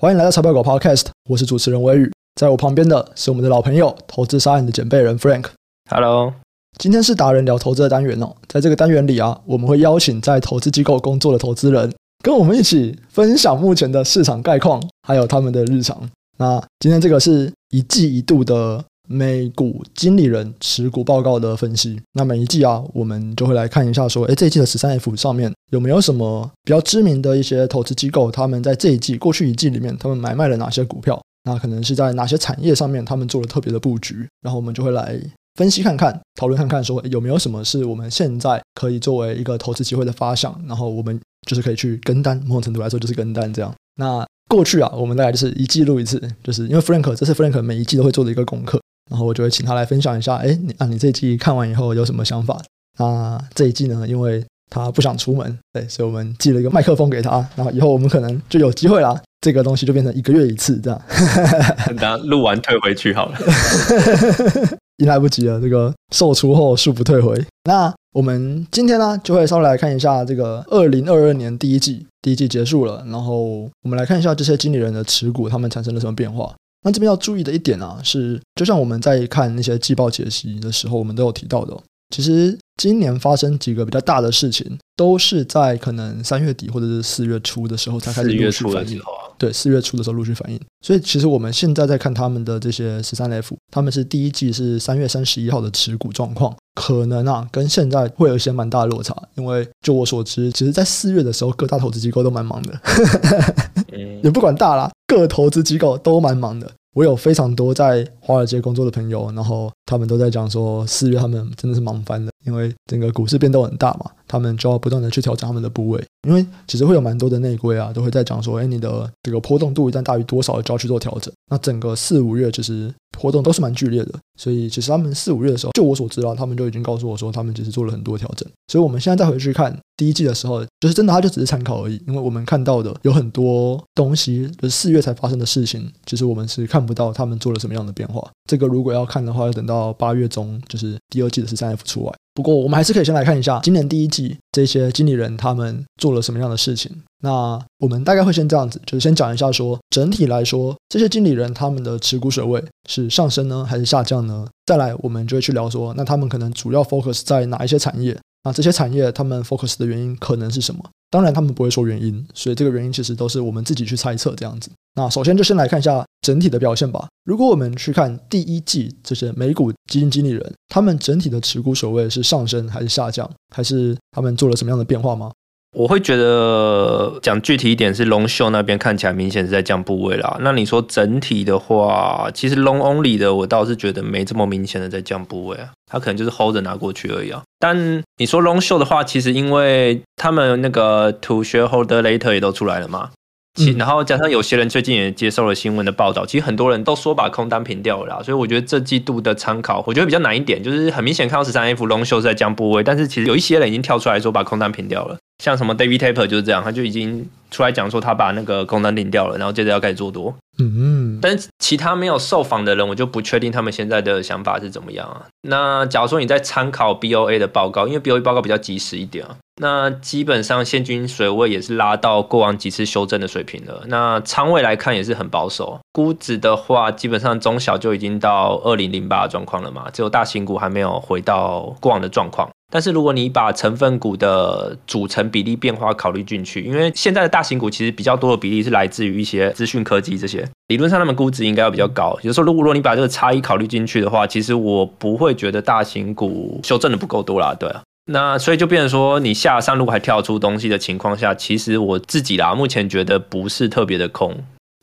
欢迎来到财报狗 Podcast，我是主持人微宇，在我旁边的是我们的老朋友，投资沙人的检备人 Frank。Hello，今天是达人聊投资的单元哦，在这个单元里啊，我们会邀请在投资机构工作的投资人，跟我们一起分享目前的市场概况，还有他们的日常。那今天这个是一季一度的。美股经理人持股报告的分析，那每一季啊，我们就会来看一下，说，诶，这一季的十三 F 上面有没有什么比较知名的一些投资机构，他们在这一季、过去一季里面，他们买卖了哪些股票？那可能是在哪些产业上面，他们做了特别的布局？然后我们就会来分析看看，讨论看看，说有没有什么是我们现在可以作为一个投资机会的发想，然后我们就是可以去跟单，某种程度来说就是跟单这样。那过去啊，我们大概就是一季录一次，就是因为 Frank 这是 Frank 每一季都会做的一个功课。然后我就会请他来分享一下，哎，你啊，你这一季看完以后有什么想法？那这一季呢，因为他不想出门，对，所以我们寄了一个麦克风给他。然后以后我们可能就有机会啦，这个东西就变成一个月一次这样。等他录完退回去好了，已经来不及了。这个售出后恕不退回。那我们今天呢，就会稍微来看一下这个二零二二年第一季，第一季结束了，然后我们来看一下这些经理人的持股，他们产生了什么变化。那这边要注意的一点啊，是就像我们在看那些季报解析的时候，我们都有提到的哦。其实今年发生几个比较大的事情，都是在可能三月底或者是四月初的时候才开始陆续反应。对，四月初的时候陆续反映。所以其实我们现在在看他们的这些十三 F，他们是第一季是三月三十一号的持股状况，可能啊跟现在会有一些蛮大的落差。因为就我所知，其实在四月的时候，各大投资机构都蛮忙的，也不管大啦，各投资机构都蛮忙的。我有非常多在华尔街工作的朋友，然后他们都在讲说，四月他们真的是忙翻了，因为整个股市变动很大嘛，他们就要不断的去调整他们的部位，因为其实会有蛮多的内规啊，都会在讲说，哎，你的这个波动度一旦大于多少，就要去做调整。那整个四五月其实波动都是蛮剧烈的，所以其实他们四五月的时候，就我所知道，他们就已经告诉我说，他们其实做了很多调整。所以我们现在再回去看第一季的时候，就是真的，它就只是参考而已，因为我们看到的有很多东西，就是四月才发生的事情，其实我们是看不到他们做了什么样的变化。这个如果要看的话，要等到八月中，就是第二季的十三 F 出来。不过我们还是可以先来看一下今年第一季这些经理人他们做了什么样的事情。那我们大概会先这样子，就是先讲一下说，整体来说，这些经理人他们的持股水位是上升呢，还是下降呢？再来，我们就会去聊说，那他们可能主要 focus 在哪一些产业？那这些产业他们 focus 的原因可能是什么？当然他们不会说原因，所以这个原因其实都是我们自己去猜测这样子。那首先就先来看一下整体的表现吧。如果我们去看第一季这些美股基金经理人，他们整体的持股守位是上升还是下降，还是他们做了什么样的变化吗？我会觉得讲具体一点是 Long Short 那边看起来明显是在降部位啦。那你说整体的话，其实 Long Only 的我倒是觉得没这么明显的在降部位啊，他可能就是 Hold 着拿过去而已啊。但你说 Long show 的话，其实因为他们那个 To Shareholder later 也都出来了嘛。其然后加上有些人最近也接受了新闻的报道，其实很多人都说把空单平掉了啦，所以我觉得这季度的参考，我觉得比较难一点，就是很明显看到十三 F Long Short 是在降部位，但是其实有一些人已经跳出来说把空单平掉了，像什么 David Taper 就是这样，他就已经出来讲说他把那个空单平掉了，然后接着要开始做多。嗯嗯，但其他没有受访的人，我就不确定他们现在的想法是怎么样啊。那假如说你在参考 BOA 的报告，因为 BOA 报告比较及时一点啊。那基本上现金水位也是拉到过往几次修正的水平了。那仓位来看也是很保守，估值的话基本上中小就已经到二零零八的状况了嘛，只有大型股还没有回到过往的状况。但是如果你把成分股的组成比例变化考虑进去，因为现在的大型股其实比较多的比例是来自于一些资讯科技这些，理论上他们估值应该要比较高。有时候如果如果你把这个差异考虑进去的话，其实我不会觉得大型股修正的不够多啦，对啊。那所以就变成说，你下上如果还跳出东西的情况下，其实我自己啦，目前觉得不是特别的空。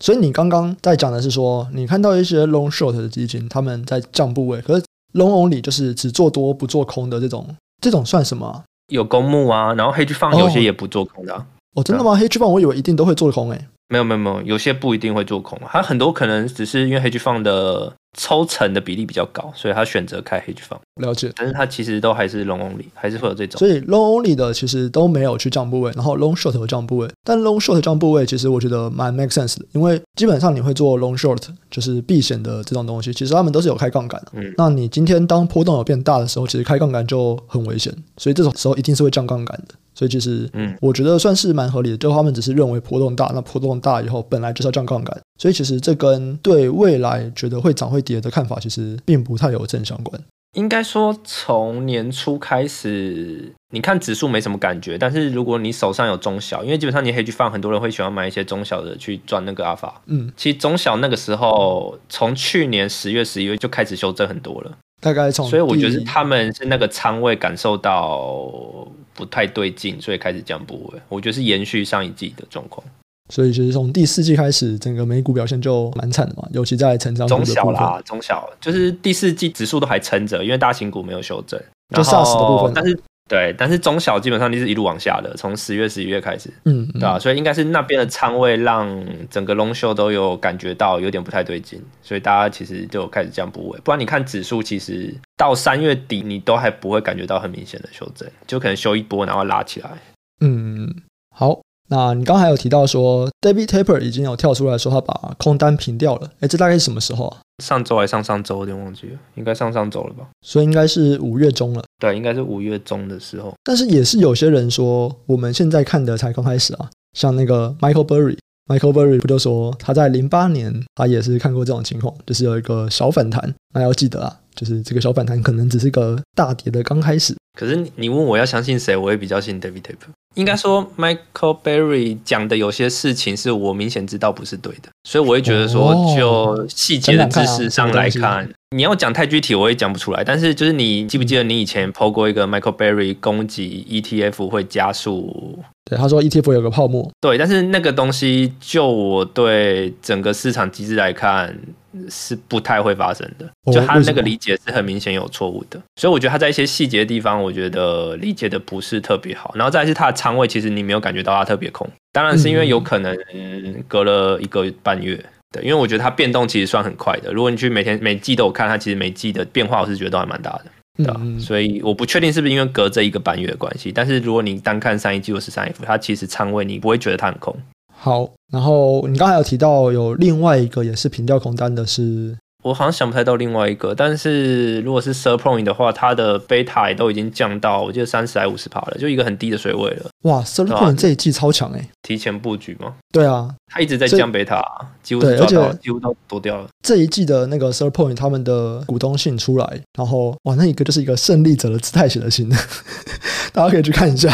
所以你刚刚在讲的是说，你看到一些 long short 的基金，他们在降部位，可是 long only 就是只做多不做空的这种，这种算什么啊？有公募啊，然后 hedge fund 有些也不做空的啊。哦，真的吗？hedge fund 我以为一定都会做空诶。没有没有没有，有些不一定会做空，它很多可能只是因为 hedge fund 的抽成的比例比较高，所以他选择开 hedge fund。了解，但是它其实都还是 long only，还是会有这种。所以 long only 的其实都没有去降部位，然后 long short 有降部位，但 long short 降部位其实我觉得蛮 make sense 的，因为基本上你会做 long short 就是避险的这种东西，其实他们都是有开杠杆的。嗯，那你今天当波动有变大的时候，其实开杠杆就很危险，所以这种时候一定是会降杠杆的。所以其实，嗯，我觉得算是蛮合理的。就他们只是认为波动大，那波动大以后本来就是要降杠杆，所以其实这跟对未来觉得会涨会跌的看法，其实并不太有正相关。应该说，从年初开始，你看指数没什么感觉，但是如果你手上有中小，因为基本上你 hedge fund 很多人会喜欢买一些中小的去赚那个阿法。嗯，其实中小那个时候，从去年十月、十一月就开始修正很多了，大概从，所以我觉得他们是那个仓位感受到不太对劲，所以开始降部位。我觉得是延续上一季的状况。所以其实从第四季开始，整个美股表现就蛮惨的嘛，尤其在成长。中小啦，中小就是第四季指数都还撑着，因为大型股没有修正，就 SARS 的部分。但是对，但是中小基本上就是一路往下的，从十月、十一月开始，嗯，嗯，对吧？所以应该是那边的仓位让整个 long show 都有感觉到有点不太对劲，所以大家其实就开始这样部位。不然你看指数，其实到三月底你都还不会感觉到很明显的修正，就可能修一波然后拉起来。嗯，好。那你刚刚还有提到说，David tapper 已经有跳出来说他把空单平掉了，哎，这大概是什么时候啊？上周还上上周，有点忘记了，应该上上周了吧？所以应该是五月中了。对，应该是五月中的时候。但是也是有些人说，我们现在看的才刚开始啊，像那个 Michael Burry，Michael Berry 不就说他在零八年他也是看过这种情况，就是有一个小反弹，那要记得啊，就是这个小反弹可能只是个大跌的刚开始。可是你问我要相信谁，我也比较信 David Tapper。应该说，Michael Berry 讲的有些事情是我明显知道不是对的，所以我会觉得说，就细节的知识上来看，你要讲太具体，我也讲不出来。但是就是你记不记得你以前 PO 过一个 Michael Berry 攻击 ETF 会加速？对，他说 ETF 有个泡沫。对，但是那个东西，就我对整个市场机制来看。是不太会发生的，就他那个理解是很明显有错误的，所以我觉得他在一些细节的地方，我觉得理解的不是特别好。然后再是他的仓位，其实你没有感觉到他特别空，当然是因为有可能隔了一个半月，对，因为我觉得它变动其实算很快的。如果你去每天每季都有看，它其实每季的变化，我是觉得都还蛮大的，对吧？所以我不确定是不是因为隔这一个半月的关系，但是如果你单看上一季或十三 F，它其实仓位你不会觉得它很空。好，然后你刚才有提到有另外一个也是平掉空单的是，我好像想不太到另外一个，但是如果是 Surpoint 的话，它的贝塔也都已经降到我记得三十还五十帕了，就一个很低的水位了。哇，Surpoint 这一季超强哎、欸，提前布局吗？对啊，他一直在降贝塔，几乎是抓到，几乎都躲掉了。这一季的那个 Surpoint 他们的股东信出来，然后哇，那一个就是一个胜利者的姿态写的信，大家可以去看一下。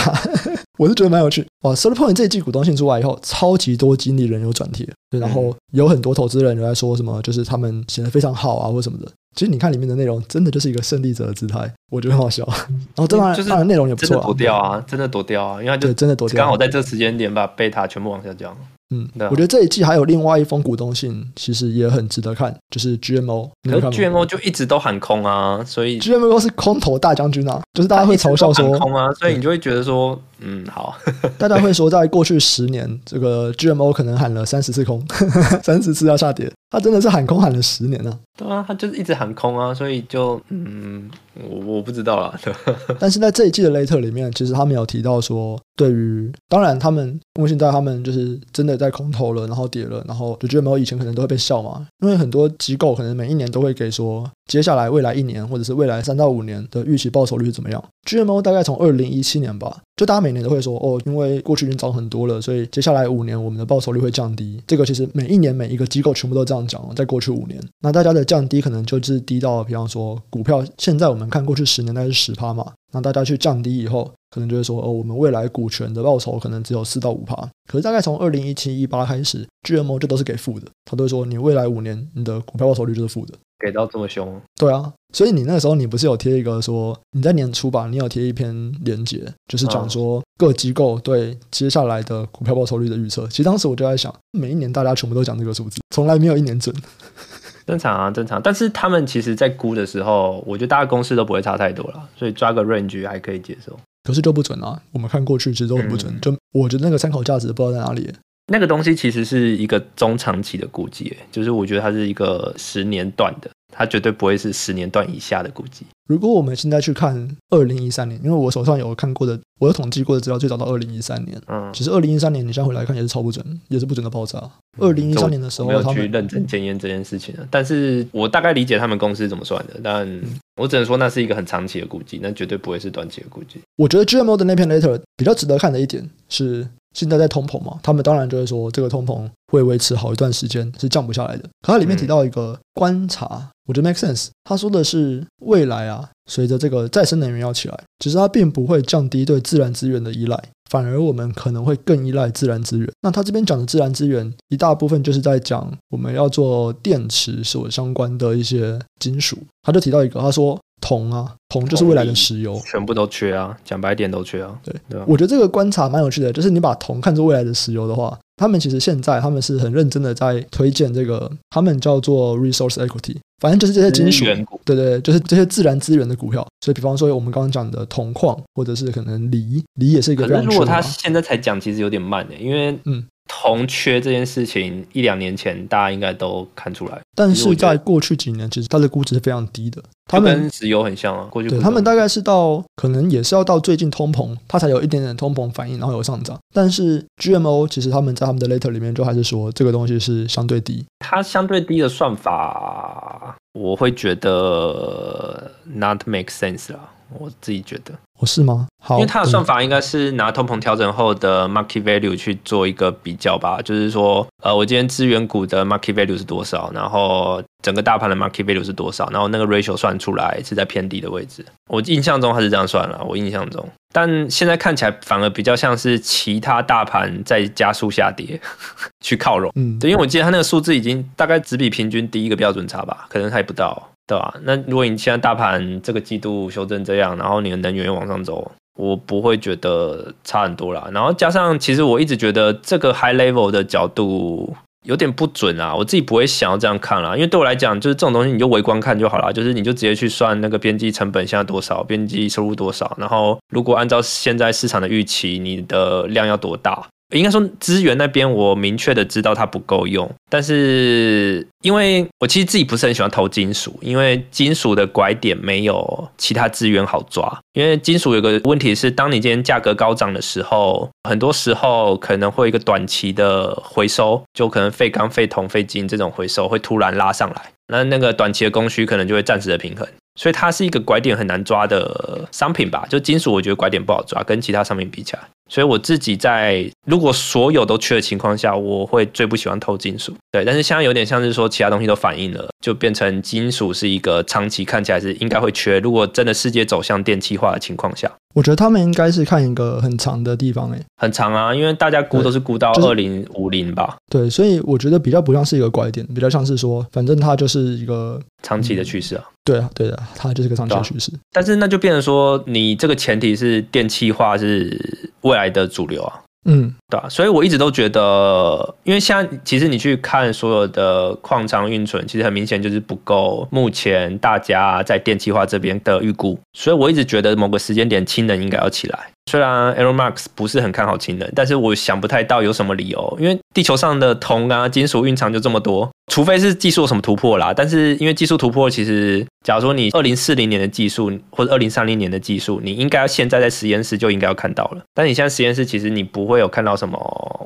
我是觉得蛮有趣哇！Surpoint 这一季股东信出来以后，超级多经理人有转贴，对，然后有很多投资人有在说什么，就是他们写的非常好啊，或什么的。其实你看里面的内容，真的就是一个胜利者的姿态，我觉得很好笑。然后当然，当然内容也不错，躲掉啊，真的躲掉啊，因为就真的躲掉，刚好在这时间点把贝塔全部往下降。嗯，我觉得这一季还有另外一封股东信，其实也很值得看，就是 GMO。可是 GMO 就一直都喊空啊，所以 GMO 是空头大将军啊，就是大家会嘲笑说空啊，所以你就会觉得说，嗯，好，大家会说，在过去十年，这个 GMO 可能喊了三十次空，三十次要下跌，他真的是喊空喊了十年呢。对啊，他就是一直喊空啊，所以就嗯。我我不知道啦，但是在这一季的 Letter 里面，其实他们有提到说，对于当然他们目前在他们就是真的在空投了，然后跌了，然后就觉得没有以前可能都会被笑嘛，因为很多机构可能每一年都会给说，接下来未来一年或者是未来三到五年的预期报酬率是怎么样。GMO 大概从二零一七年吧，就大家每年都会说，哦，因为过去已经涨很多了，所以接下来五年我们的报酬率会降低。这个其实每一年每一个机构全部都这样讲，在过去五年，那大家的降低可能就是低到，比方说股票现在我们。看过去十年大概是十趴嘛，那大家去降低以后，可能就会说哦，我们未来股权的报酬可能只有四到五趴。可是大概从二零一七一八开始，GMO 就都是给负的，他都会说你未来五年你的股票报酬率就是负的，给到这么凶。对啊，所以你那时候你不是有贴一个说你在年初吧，你有贴一篇连结，就是讲说各机构对接下来的股票报酬率的预测。其实当时我就在想，每一年大家全部都讲这个数字，从来没有一年准。正常啊，正常。但是他们其实，在估的时候，我觉得大家公式都不会差太多了，所以抓个 range 还可以接受。可是就不准啊！我们看过去其实都很不准，嗯、就我觉得那个参考价值不知道在哪里。那个东西其实是一个中长期的估计，就是我觉得它是一个十年段的。它绝对不会是十年段以下的估计。如果我们现在去看二零一三年，因为我手上有看过的，我有统计过的资料，最早到二零一三年。嗯，其实二零一三年你现在回来看也是超不准，也是不准的爆炸。二零一三年的时候，没有去认真检验这件事情，但是我大概理解他们公司怎么算的，但我只能说那是一个很长期的估计，那绝对不会是短期的估计。我觉得 GMO 的那篇 letter 比较值得看的一点是。现在在通膨嘛，他们当然就会说这个通膨会维持好一段时间，是降不下来的。可它里面提到一个观察，我觉得 make sense。他说的是未来啊，随着这个再生能源要起来，其实它并不会降低对自然资源的依赖，反而我们可能会更依赖自然资源。那他这边讲的自然资源，一大部分就是在讲我们要做电池所相关的一些金属。他就提到一个，他说。铜啊，铜就是未来的石油，全部都缺啊，讲白点都缺啊。对对吧，我觉得这个观察蛮有趣的，就是你把铜看作未来的石油的话，他们其实现在他们是很认真的在推荐这个，他们叫做 resource equity，反正就是这些金属，对对，就是这些自然资源的股票。所以，比方说我们刚刚讲的铜矿，或者是可能锂，锂也是一个非常。如果他现在才讲，其实有点慢的，因为嗯。铜缺这件事情，一两年前大家应该都看出来，但是在过去几年，其实它的估值是非常低的。他们跟石油很像啊，过去对他们大概是到可能也是要到最近通膨，它才有一点点通膨反应，然后有上涨。但是 GMO 其实他们在他们的 letter 里面就还是说这个东西是相对低。它相对低的算法，我会觉得 not make sense 啦。我自己觉得，我是吗？好，因为它的算法应该是拿通膨调整后的 market value 去做一个比较吧，就是说，呃，我今天资源股的 market value 是多少，然后整个大盘的 market value 是多少，然后那个 ratio 算出来是在偏低的位置。我印象中它是这样算了，我印象中，但现在看起来反而比较像是其他大盘在加速下跌 去靠拢。嗯，对，因为我记得它那个数字已经大概只比平均低一个标准差吧，可能还不到。对吧？那如果你现在大盘这个季度修正这样，然后你的能源又往上走，我不会觉得差很多啦。然后加上，其实我一直觉得这个 high level 的角度有点不准啊。我自己不会想要这样看啦，因为对我来讲，就是这种东西你就围观看就好了，就是你就直接去算那个边际成本现在多少，边际收入多少，然后如果按照现在市场的预期，你的量要多大？应该说资源那边，我明确的知道它不够用，但是因为我其实自己不是很喜欢投金属，因为金属的拐点没有其他资源好抓。因为金属有个问题是，当你今天价格高涨的时候，很多时候可能会一个短期的回收，就可能废钢、废铜、废金这种回收会突然拉上来，那那个短期的供需可能就会暂时的平衡。所以它是一个拐点很难抓的商品吧？就金属，我觉得拐点不好抓，跟其他商品比起来。所以我自己在如果所有都缺的情况下，我会最不喜欢偷金属。对，但是现在有点像是说其他东西都反应了，就变成金属是一个长期看起来是应该会缺。如果真的世界走向电气化的情况下，我觉得他们应该是看一个很长的地方哎，很长啊，因为大家估都是估到二零五零吧。对，所以我觉得比较不像是一个拐点，比较像是说，反正它就是一个长期的趋势啊。对啊，对的，它就是个长期的趋势。但是那就变成说，你这个前提是电气化是未来的主流啊。嗯，对啊，所以我一直都觉得，因为现在其实你去看所有的矿藏运存，其实很明显就是不够目前大家在电气化这边的预估，所以我一直觉得某个时间点氢能应该要起来。虽然 Elon Musk 不是很看好氢能，但是我想不太到有什么理由，因为地球上的铜啊、金属蕴藏就这么多，除非是技术有什么突破啦。但是因为技术突破，其实假如说你二零四零年的技术或者二零三零年的技术，你应该要现在在实验室就应该要看到了。但你现在实验室其实你不会有看到什么，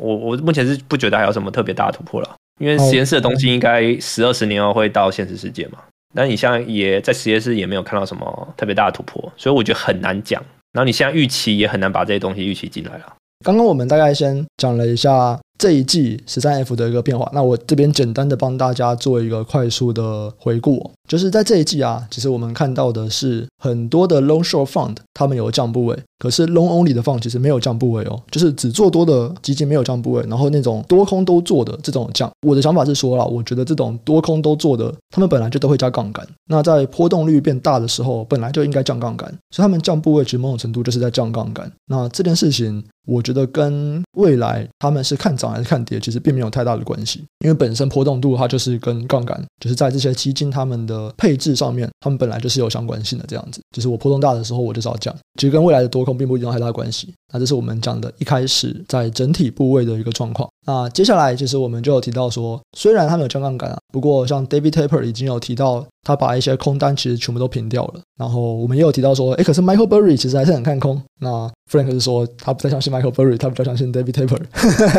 我我目前是不觉得还有什么特别大的突破了，因为实验室的东西应该十二十年后会到现实世界嘛。但你现在也在实验室也没有看到什么特别大的突破，所以我觉得很难讲。然后你现在预期也很难把这些东西预期进来了。刚刚我们大概先讲了一下这一季十三 F 的一个变化，那我这边简单的帮大家做一个快速的回顾。就是在这一季啊，其实我们看到的是很多的 long short fund，他们有降部位，可是 long only 的 fund 其实没有降部位哦，就是只做多的基金没有降部位，然后那种多空都做的这种降。我的想法是说啦，我觉得这种多空都做的，他们本来就都会加杠杆，那在波动率变大的时候，本来就应该降杠杆，所以他们降部位其实某种程度就是在降杠杆。那这件事情我觉得跟未来他们是看涨还是看跌，其实并没有太大的关系，因为本身波动度它就是跟杠杆，就是在这些基金他们的配置上面，他们本来就是有相关性的这样子。就是我波动大的时候，我就是要降，其实跟未来的多空并不一定有太大关系。那这是我们讲的一开始在整体部位的一个状况。那接下来其实我们就有提到说，虽然他们有降杠杆啊，不过像 David Tepper 已经有提到。他把一些空单其实全部都平掉了，然后我们也有提到说，诶，可是 Michael Burry 其实还是很看空。那 Frank 是说他不太相信 Michael Burry，他比较相信 David Tepper。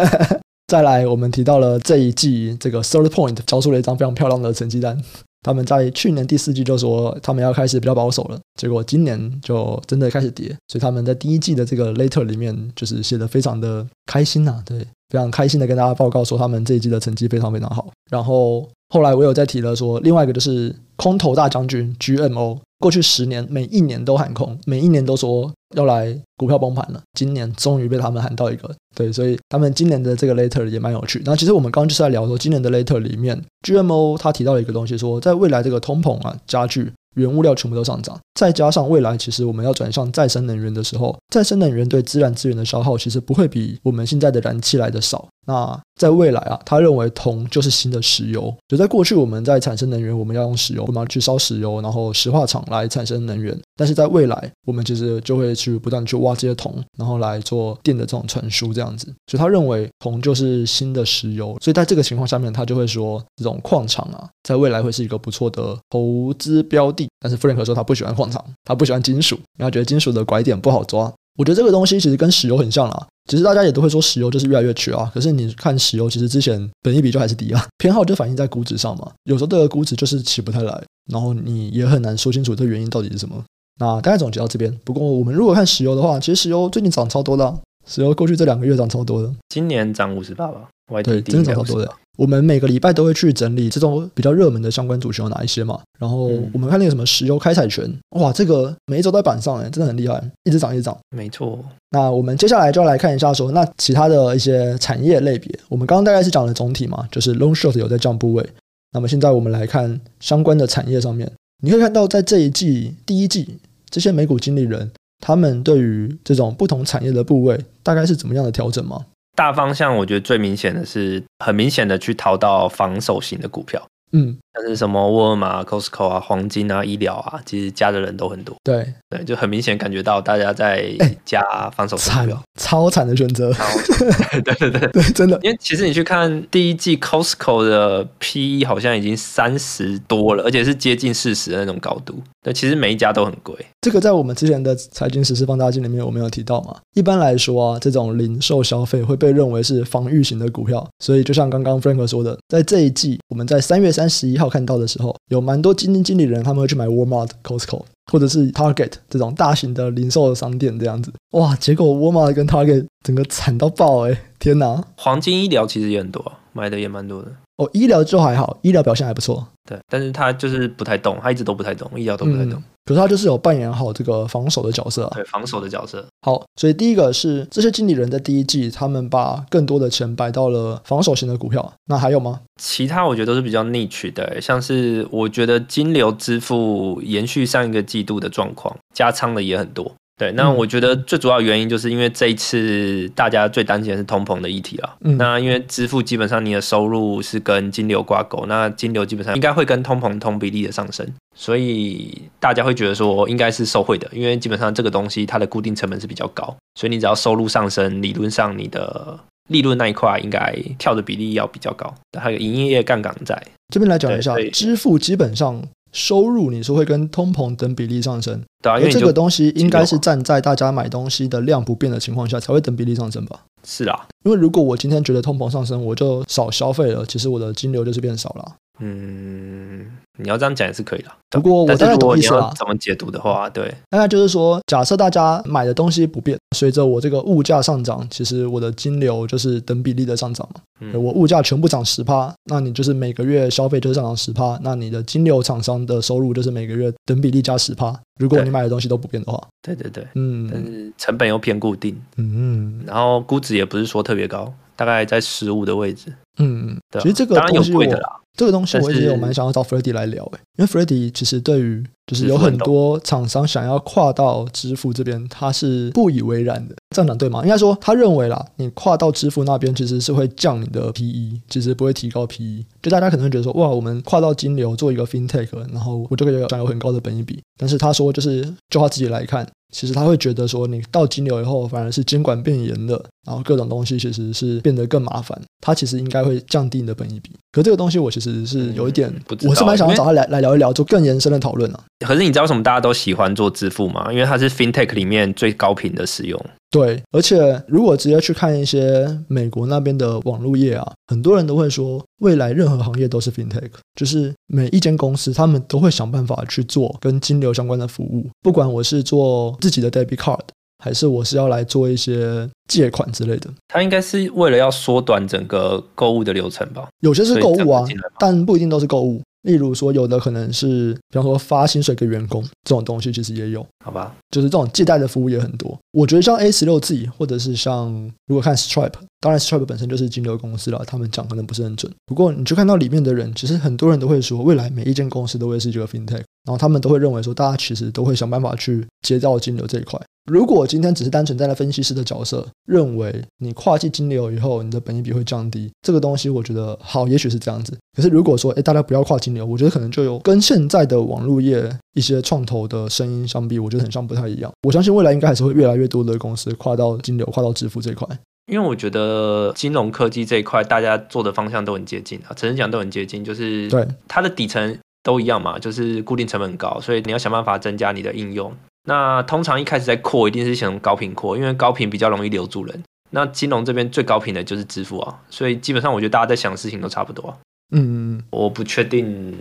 再来，我们提到了这一季这个 Third Point 交出了一张非常漂亮的成绩单。他们在去年第四季就说他们要开始比较保守了，结果今年就真的开始跌。所以他们在第一季的这个 Letter 里面就是写的非常的开心呐、啊，对，非常开心的跟大家报告说他们这一季的成绩非常非常好。然后。后来我有在提了说，另外一个就是空头大将军 GMO，过去十年每一年都喊空，每一年都说要来股票崩盘了，今年终于被他们喊到一个，对，所以他们今年的这个 letter 也蛮有趣。那其实我们刚刚就是在聊说，今年的 letter 里面，GMO 他提到了一个东西说，在未来这个通膨啊加剧。原物料全部都上涨，再加上未来其实我们要转向再生能源的时候，再生能源对自然资源的消耗其实不会比我们现在的燃气来的少。那在未来啊，他认为铜就是新的石油。就在过去我们在产生能源，我们要用石油，我们要去烧石油，然后石化厂来产生能源。但是在未来，我们其实就会去不断去挖这些铜，然后来做电的这种传输这样子。所以他认为铜就是新的石油。所以在这个情况下面，他就会说这种矿场啊，在未来会是一个不错的投资标的。但是弗兰克说他不喜欢矿场，他不喜欢金属，因为他觉得金属的拐点不好抓。我觉得这个东西其实跟石油很像啦，其实大家也都会说石油就是越来越缺啊。可是你看石油，其实之前本一比就还是低啊，偏好就反映在估值上嘛。有时候这个估值就是起不太来，然后你也很难说清楚这原因到底是什么。那大概总结到这边。不过我们如果看石油的话，其实石油最近涨超多的啊，石油过去这两个月涨超多的，今年涨五十八吧。对，真的涨超多的。我们每个礼拜都会去整理这种比较热门的相关主题有哪一些嘛。然后我们看那个什么石油开采权，哇，这个每一周都在板上哎，真的很厉害，一直涨一直涨。没错。那我们接下来就要来看一下说，那其他的一些产业类别，我们刚刚大概是讲了总体嘛，就是 long short 有在降部位。那么现在我们来看相关的产业上面，你可以看到在这一季第一季，这些美股经理人他们对于这种不同产业的部位大概是怎么样的调整吗？大方向，我觉得最明显的是，很明显的去淘到防守型的股票。嗯，像是什么沃尔玛、Costco 啊、黄金啊、医疗啊，其实加的人都很多。对对，就很明显感觉到大家在加防守股票，超惨的选择。对对对对，真的。因为其实你去看第一季 Costco 的 PE 好像已经三十多了，而且是接近四十的那种高度。对，其实每一家都很贵。这个在我们之前的财经时事放大镜里面，我们有提到嘛。一般来说啊，这种零售消费会被认为是防御型的股票，所以就像刚刚 Frank 说的，在这一季我们在三月。三十一号看到的时候，有蛮多基金经理人他们会去买 Walmart、Costco 或者是 Target 这种大型的零售的商店这样子。哇，结果 Walmart 跟 Target 整个惨到爆哎、天哪，黄金医疗其实也很多，买的也蛮多的。哦，医疗就还好，医疗表现还不错。对，但是他就是不太懂，他一直都不太懂，医疗都不太懂。嗯可是他就是有扮演好这个防守的角色啊，对，防守的角色。好，所以第一个是这些经理人在第一季，他们把更多的钱摆到了防守型的股票。那还有吗？其他我觉得都是比较 niche 的，像是我觉得金流支付延续上一个季度的状况，加仓的也很多。对，那我觉得最主要原因就是因为这一次大家最担心的是通膨的议题啊。嗯、那因为支付基本上你的收入是跟金流挂钩，那金流基本上应该会跟通膨同比例的上升，所以大家会觉得说应该是受惠的，因为基本上这个东西它的固定成本是比较高，所以你只要收入上升，理论上你的利润那一块应该跳的比例要比较高，还有营业业杠杆在。这边来讲一下，支付基本上。收入你是会跟通膨等比例上升，对啊，因为这个东西应该是站在大家买东西的量不变的情况下才会等比例上升吧？是啊，因为如果我今天觉得通膨上升，我就少消费了，其实我的金流就是变少了。嗯，你要这样讲也是可以的。不过我大概懂意思了。怎么解读的话，对，大概就是说，假设大家买的东西不变，随着我这个物价上涨，其实我的金流就是等比例的上涨嘛。嗯，我物价全部涨十趴，那你就是每个月消费就是上涨十趴，那你的金流厂商的收入就是每个月等比例加十趴。如果你买的东西都不变的话，对对对，嗯，但是成本又偏固定，嗯嗯，然后估值也不是说特别高。大概在十五的位置。嗯，对啊，其实这个当然有东西贵的啦。这个东西我一直有蛮想要找 Freddy 来聊诶，因为 Freddy 其实对于就是有很多厂商想要跨到支付这边，他是不以为然的。这样讲对吗？应该说他认为啦，你跨到支付那边其实是会降你的 PE，其实不会提高 PE。就大家可能会觉得说，哇，我们跨到金流做一个 FinTech，然后我就可以享有很高的本益比。但是他说，就是就他自己来看。其实他会觉得说，你到金流以后，反而是监管变严了，然后各种东西其实是变得更麻烦。它其实应该会降低你的本益比。可这个东西我其实是有一点，嗯、不知道，我是蛮想要找他来来聊一聊，做更延伸的讨论啊。可是你知道为什么大家都喜欢做支付吗？因为它是 FinTech 里面最高频的使用。对，而且如果直接去看一些美国那边的网络业啊，很多人都会说，未来任何行业都是 FinTech，就是每一间公司他们都会想办法去做跟金流相关的服务，不管我是做自己的 Debit Card，还是我是要来做一些借款之类的。它应该是为了要缩短整个购物的流程吧？有些是购物啊，但不一定都是购物。例如说，有的可能是，比方说发薪水给员工这种东西，其实也有，好吧？就是这种借贷的服务也很多。我觉得像 A 十六自己或者是像如果看 Stripe，当然 Stripe 本身就是金流公司了，他们讲可能不是很准。不过你就看到里面的人，其实很多人都会说，未来每一间公司都会是这个 FinTech，然后他们都会认为说，大家其实都会想办法去接到金流这一块。如果今天只是单纯站在分析师的角色，认为你跨境金流以后，你的本益比会降低，这个东西我觉得好，也许是这样子。可是如果说，哎，大家不要跨金流，我觉得可能就有跟现在的网络业一些创投的声音相比，我觉得很像不太一样。我相信未来应该还是会越来越多的公司跨到金流、跨到支付这一块。因为我觉得金融科技这一块，大家做的方向都很接近啊，只能讲都很接近，就是对它的底层都一样嘛，就是固定成本高，所以你要想办法增加你的应用。那通常一开始在扩，一定是想高频扩，因为高频比较容易留住人。那金融这边最高频的就是支付啊，所以基本上我觉得大家在想的事情都差不多。嗯，我不确定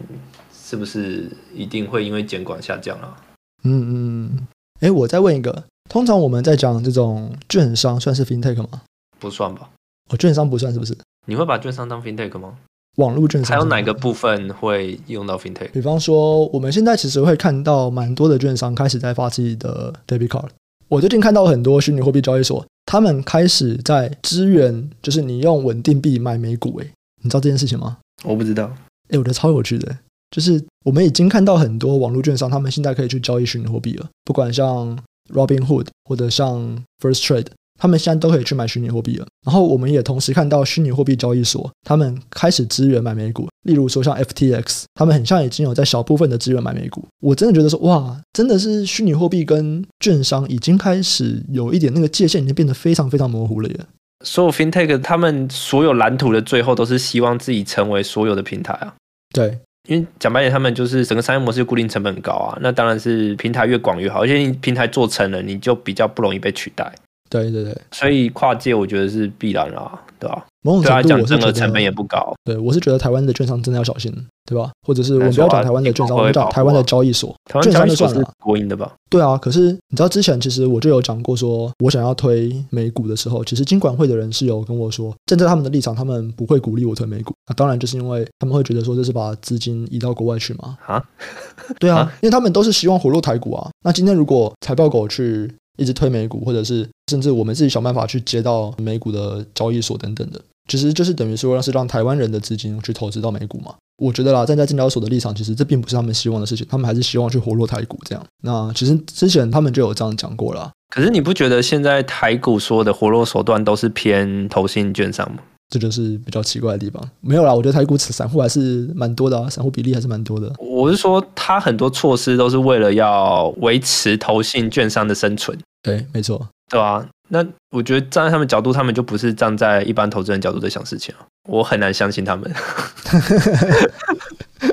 是不是一定会因为监管下降了。嗯嗯，哎，我再问一个，通常我们在讲这种券商算是 FinTech 吗？不算吧。哦，券商不算是不是？你会把券商当 FinTech 吗？网络券商还有哪个部分会用到 FinTech？比方说，我们现在其实会看到蛮多的券商开始在发自己的 Debit Card。我最近看到很多虚拟货币交易所，他们开始在支援，就是你用稳定币买美股。诶，你知道这件事情吗？我不知道。诶，我觉得超有趣的，就是我们已经看到很多网络券商，他们现在可以去交易虚拟货币了，不管像 Robinhood 或者像 First Trade。他们现在都可以去买虚拟货币了，然后我们也同时看到虚拟货币交易所，他们开始支援买美股，例如说像 FTX，他们很像已经有在小部分的支援买美股。我真的觉得说，哇，真的是虚拟货币跟券商已经开始有一点那个界限已经变得非常非常模糊了耶。所有 FinTech 他们所有蓝图的最后都是希望自己成为所有的平台啊。对，因为讲白点，他们就是整个商业模式固定成本很高啊，那当然是平台越广越好，而且你平台做成了，你就比较不容易被取代。对对对，所以跨界我觉得是必然啊，对吧、啊？某种程度，我是觉得成本也不高。对，我是觉得台湾的券商真的要小心，对吧？或者是我们不要讲台湾的券商，我们讲台湾的交易所。台湾交易所是国营的吧？对啊，可是你知道之前其实我就有讲过，说我想要推美股的时候，其实金管会的人是有跟我说，站在他们的立场，他们不会鼓励我推美股。那当然就是因为他们会觉得说这是把资金移到国外去嘛。啊？对啊，因为他们都是希望活络台股啊。那今天如果财报狗去。一直推美股，或者是甚至我们自己想办法去接到美股的交易所等等的，其实就是等于说，是让台湾人的资金去投资到美股嘛。我觉得啦，站在证交所的立场，其实这并不是他们希望的事情，他们还是希望去活络台股这样。那其实之前他们就有这样讲过了。可是你不觉得现在台股说的活络手段都是偏投信券商吗？这就是比较奇怪的地方。没有啦，我觉得台股散户还是蛮多的啊，散户比例还是蛮多的。我是说，他很多措施都是为了要维持投信券商的生存。对，没错，对啊。那我觉得站在他们角度，他们就不是站在一般投资人角度在想事情啊。我很难相信他们。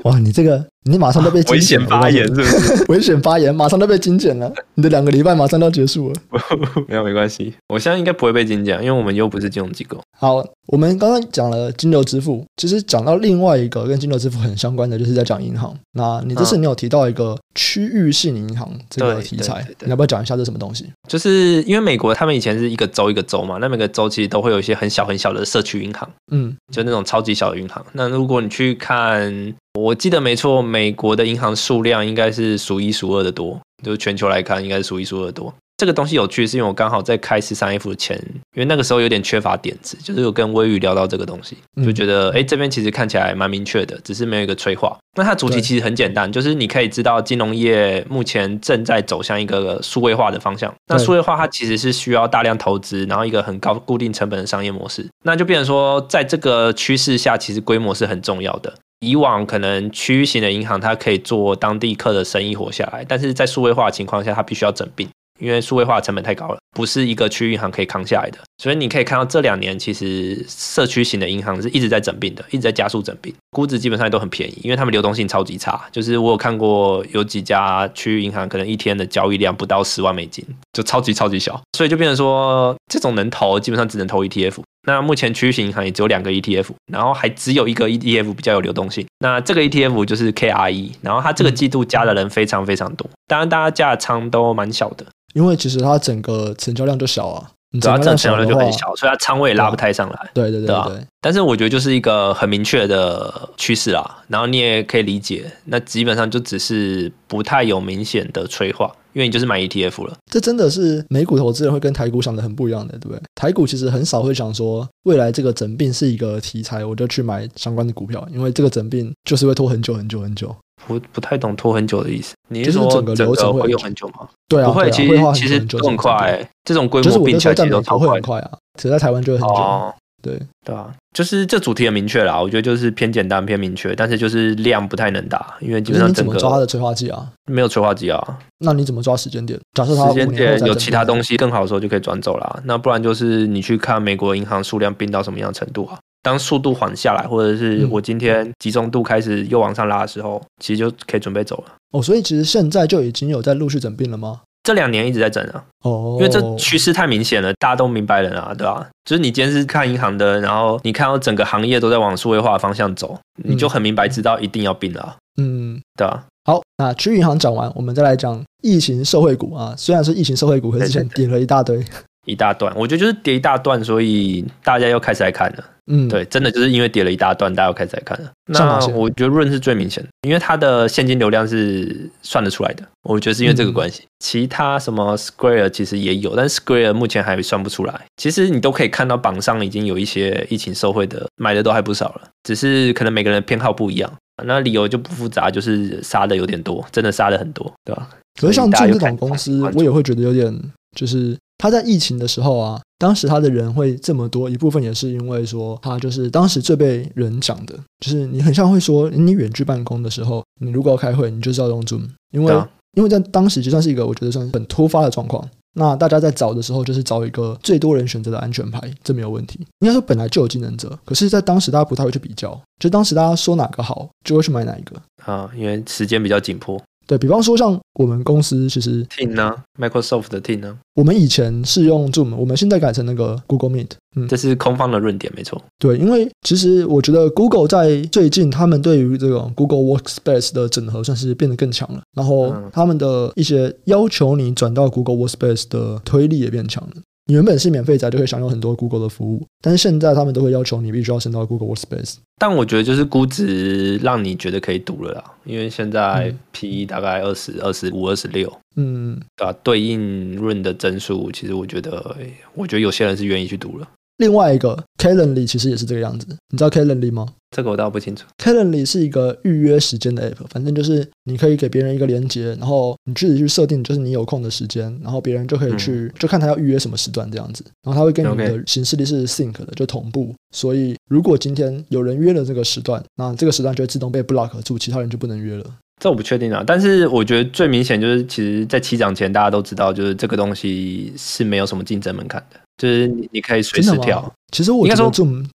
哇，你这个你马上都被危险发言是不是？危险发言马上都被精简了，你的两个礼拜马上都要结束了。没有没关系，我现在应该不会被精简，因为我们又不是金融机构。好，我们刚刚讲了金流支付，其实讲到另外一个跟金流支付很相关的，就是在讲银行。那你这次你有提到一个区域性银行这个题材，你要不要讲一下这是什么东西？就是因为美国他们以前是一个州一个州嘛，那每个州其实都会有一些很小很小的社区银行，嗯，就那种超级小的银行。那如果你去看。我记得没错，美国的银行数量应该是数一数二的多，就是全球来看应该是数一数二多。这个东西有趣，是因为我刚好在开十三 F 前，因为那个时候有点缺乏点子，就是有跟微宇聊到这个东西，就觉得哎、嗯，这边其实看起来蛮明确的，只是没有一个催化。那它主题其实很简单，就是你可以知道金融业目前正在走向一个数位化的方向。那数位化它其实是需要大量投资，然后一个很高固定成本的商业模式。那就变成说，在这个趋势下，其实规模是很重要的。以往可能区域型的银行，它可以做当地客的生意活下来，但是在数位化的情况下，它必须要整并。因为数位化成本太高了，不是一个区域银行可以扛下来的。所以你可以看到这两年，其实社区型的银行是一直在整并的，一直在加速整并，估值基本上都很便宜，因为他们流动性超级差。就是我有看过有几家区域银行，可能一天的交易量不到十万美金，就超级超级小。所以就变成说，这种能投基本上只能投 ETF。那目前区域型银行也只有两个 ETF，然后还只有一个 ETF 比较有流动性。那这个 ETF 就是 KRE，然后它这个季度加的人非常非常多，当然大家加的仓都蛮小的。因为其实它整个成交量就小啊，对啊，成交量就很小，所以它仓位也拉不太上来。对对对对，对，对。但是我觉得就是一个很明确的趋势啦，然后你也可以理解，那基本上就只是不太有明显的催化，因为你就是买 ETF 了。这真的是美股投资人会跟台股想的很不一样的，对不对？台股其实很少会想说未来这个整病是一个题材，我就去买相关的股票，因为这个整病就是会拖很久很久很久。不不太懂拖很久的意思，你是说整个流程会用很久吗？对啊，不会，其实其实都很快、欸，这种规模并起来其实都超快，很快啊。只在台湾就会很久。哦、对对啊，就是这主题很明确啦，我觉得就是偏简单偏明确，但是就是量不太能打，因为基本上整个你怎么抓它的催化剂啊？没有催化剂啊？那你怎么抓时间点？假设它时间点有其他东西更好的时候就可以转走啦。那不然就是你去看美国银行数量并到什么样的程度啊？当速度缓下来，或者是我今天集中度开始又往上拉的时候，嗯、其实就可以准备走了。哦，所以其实现在就已经有在陆续整并了吗？这两年一直在整啊。哦，因为这趋势太明显了，大家都明白了啊，对吧、啊？就是你今天是看银行的，然后你看到整个行业都在往数位化的方向走，你就很明白知道一定要并了。嗯，对啊。好，那区域银行讲完，我们再来讲疫情受惠股啊。虽然是疫情受惠股，可是之前点了一大堆。一大段，我觉得就是跌一大段，所以大家又开始来看了。嗯，对，真的就是因为跌了一大段，大家又开始来看了。那我觉得润是最明显的，因为它的现金流量是算得出来的。我觉得是因为这个关系。嗯、其他什么 Square 其实也有，但是 Square 目前还算不出来。其实你都可以看到榜上已经有一些疫情受惠的，买的都还不少了，只是可能每个人偏好不一样。那理由就不复杂，就是杀的有点多，真的杀的很多，对吧？可是像这种公司，我也会觉得有点就是。他在疫情的时候啊，当时他的人会这么多，一部分也是因为说他就是当时最被人讲的，就是你很像会说，你远距办公的时候，你如果要开会，你就是要用 Zoom，因为因为在当时就算是一个我觉得算是很突发的状况。那大家在找的时候，就是找一个最多人选择的安全牌，这没有问题。应该说本来就有竞争者，可是，在当时大家不太会去比较，就当时大家说哪个好，就会去买哪一个啊，因为时间比较紧迫。对，比方说，像我们公司其实 Team 呢，Microsoft 的 Team 呢，我们以前是用 Zoom，我们现在改成那个 Google Meet。嗯，这是空方的论点，没错。对，因为其实我觉得 Google 在最近，他们对于这个 Google Workspace 的整合算是变得更强了，然后他们的一些要求你转到 Google Workspace 的推力也变强了。你原本是免费仔就可以享用很多 Google 的服务，但是现在他们都会要求你必须要升到 Google Workspace。但我觉得就是估值让你觉得可以赌了啦，因为现在 PE 大概二十二十五、二十六，嗯，对吧？对应润的增速，其实我觉得，我觉得有些人是愿意去赌了。另外一个 Calendly 其实也是这个样子，你知道 Calendly 吗？这个我倒不清楚。Calendly 是一个预约时间的 app，反正就是你可以给别人一个连接，然后你自己去设定，就是你有空的时间，然后别人就可以去，嗯、就看他要预约什么时段这样子，然后他会跟你的行事历是 sync 的，就同步。所以如果今天有人约了这个时段，那这个时段就会自动被 block 住，其他人就不能约了。这我不确定啊，但是我觉得最明显就是，其实，在起涨前大家都知道，就是这个东西是没有什么竞争门槛的。就是你，你可以随时跳。其实我应该说，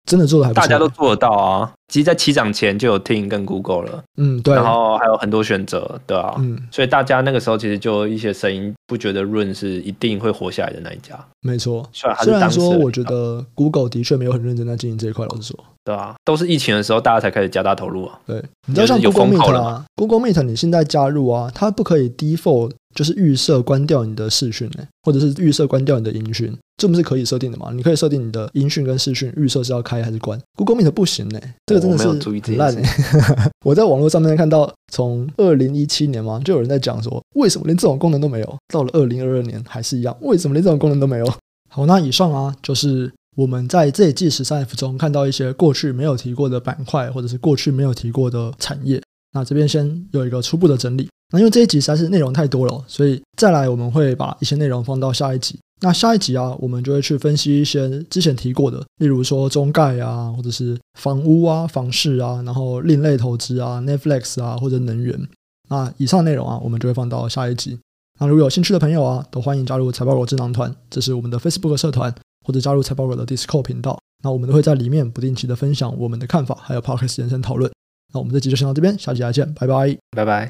真的做的大家都做得到啊。其实，在起涨前就有 Ting 跟 Google 了，嗯，对。然后还有很多选择，对啊，嗯。所以大家那个时候其实就有一些声音，不觉得润是一定会活下来的那一家。没错，虽然，虽然说，我觉得 Google 的确没有很认真在经营这一块，老实说，对啊，都是疫情的时候大家才开始加大投入啊。对，你知道像 Google Meet 啊，Google Meet 你现在加入啊，它不可以 default。就是预设关掉你的视讯，哎，或者是预设关掉你的音讯，这不是可以设定的吗？你可以设定你的音讯跟视讯预设是要开还是关。Google Meet 不行呢，这个真的是很烂哎。我在网络上面看到，从二零一七年嘛，就有人在讲说，为什么连这种功能都没有？到了二零二二年还是一样，为什么连这种功能都没有？好，那以上啊，就是我们在这一季十三 F 中看到一些过去没有提过的板块，或者是过去没有提过的产业。那这边先有一个初步的整理。那因为这一集实在是内容太多了，所以再来我们会把一些内容放到下一集。那下一集啊，我们就会去分析一些之前提过的，例如说中概啊，或者是房屋啊、房市啊，然后另类投资啊、Netflix 啊，或者能源。那以上内容啊，我们就会放到下一集。那如果有兴趣的朋友啊，都欢迎加入财报狗智囊团，这是我们的 Facebook 社团，或者加入财报狗的 Discord 频道。那我们都会在里面不定期的分享我们的看法，还有 Podcast 延伸讨论。那我们这集就先到这边，下集再见，拜拜，拜拜。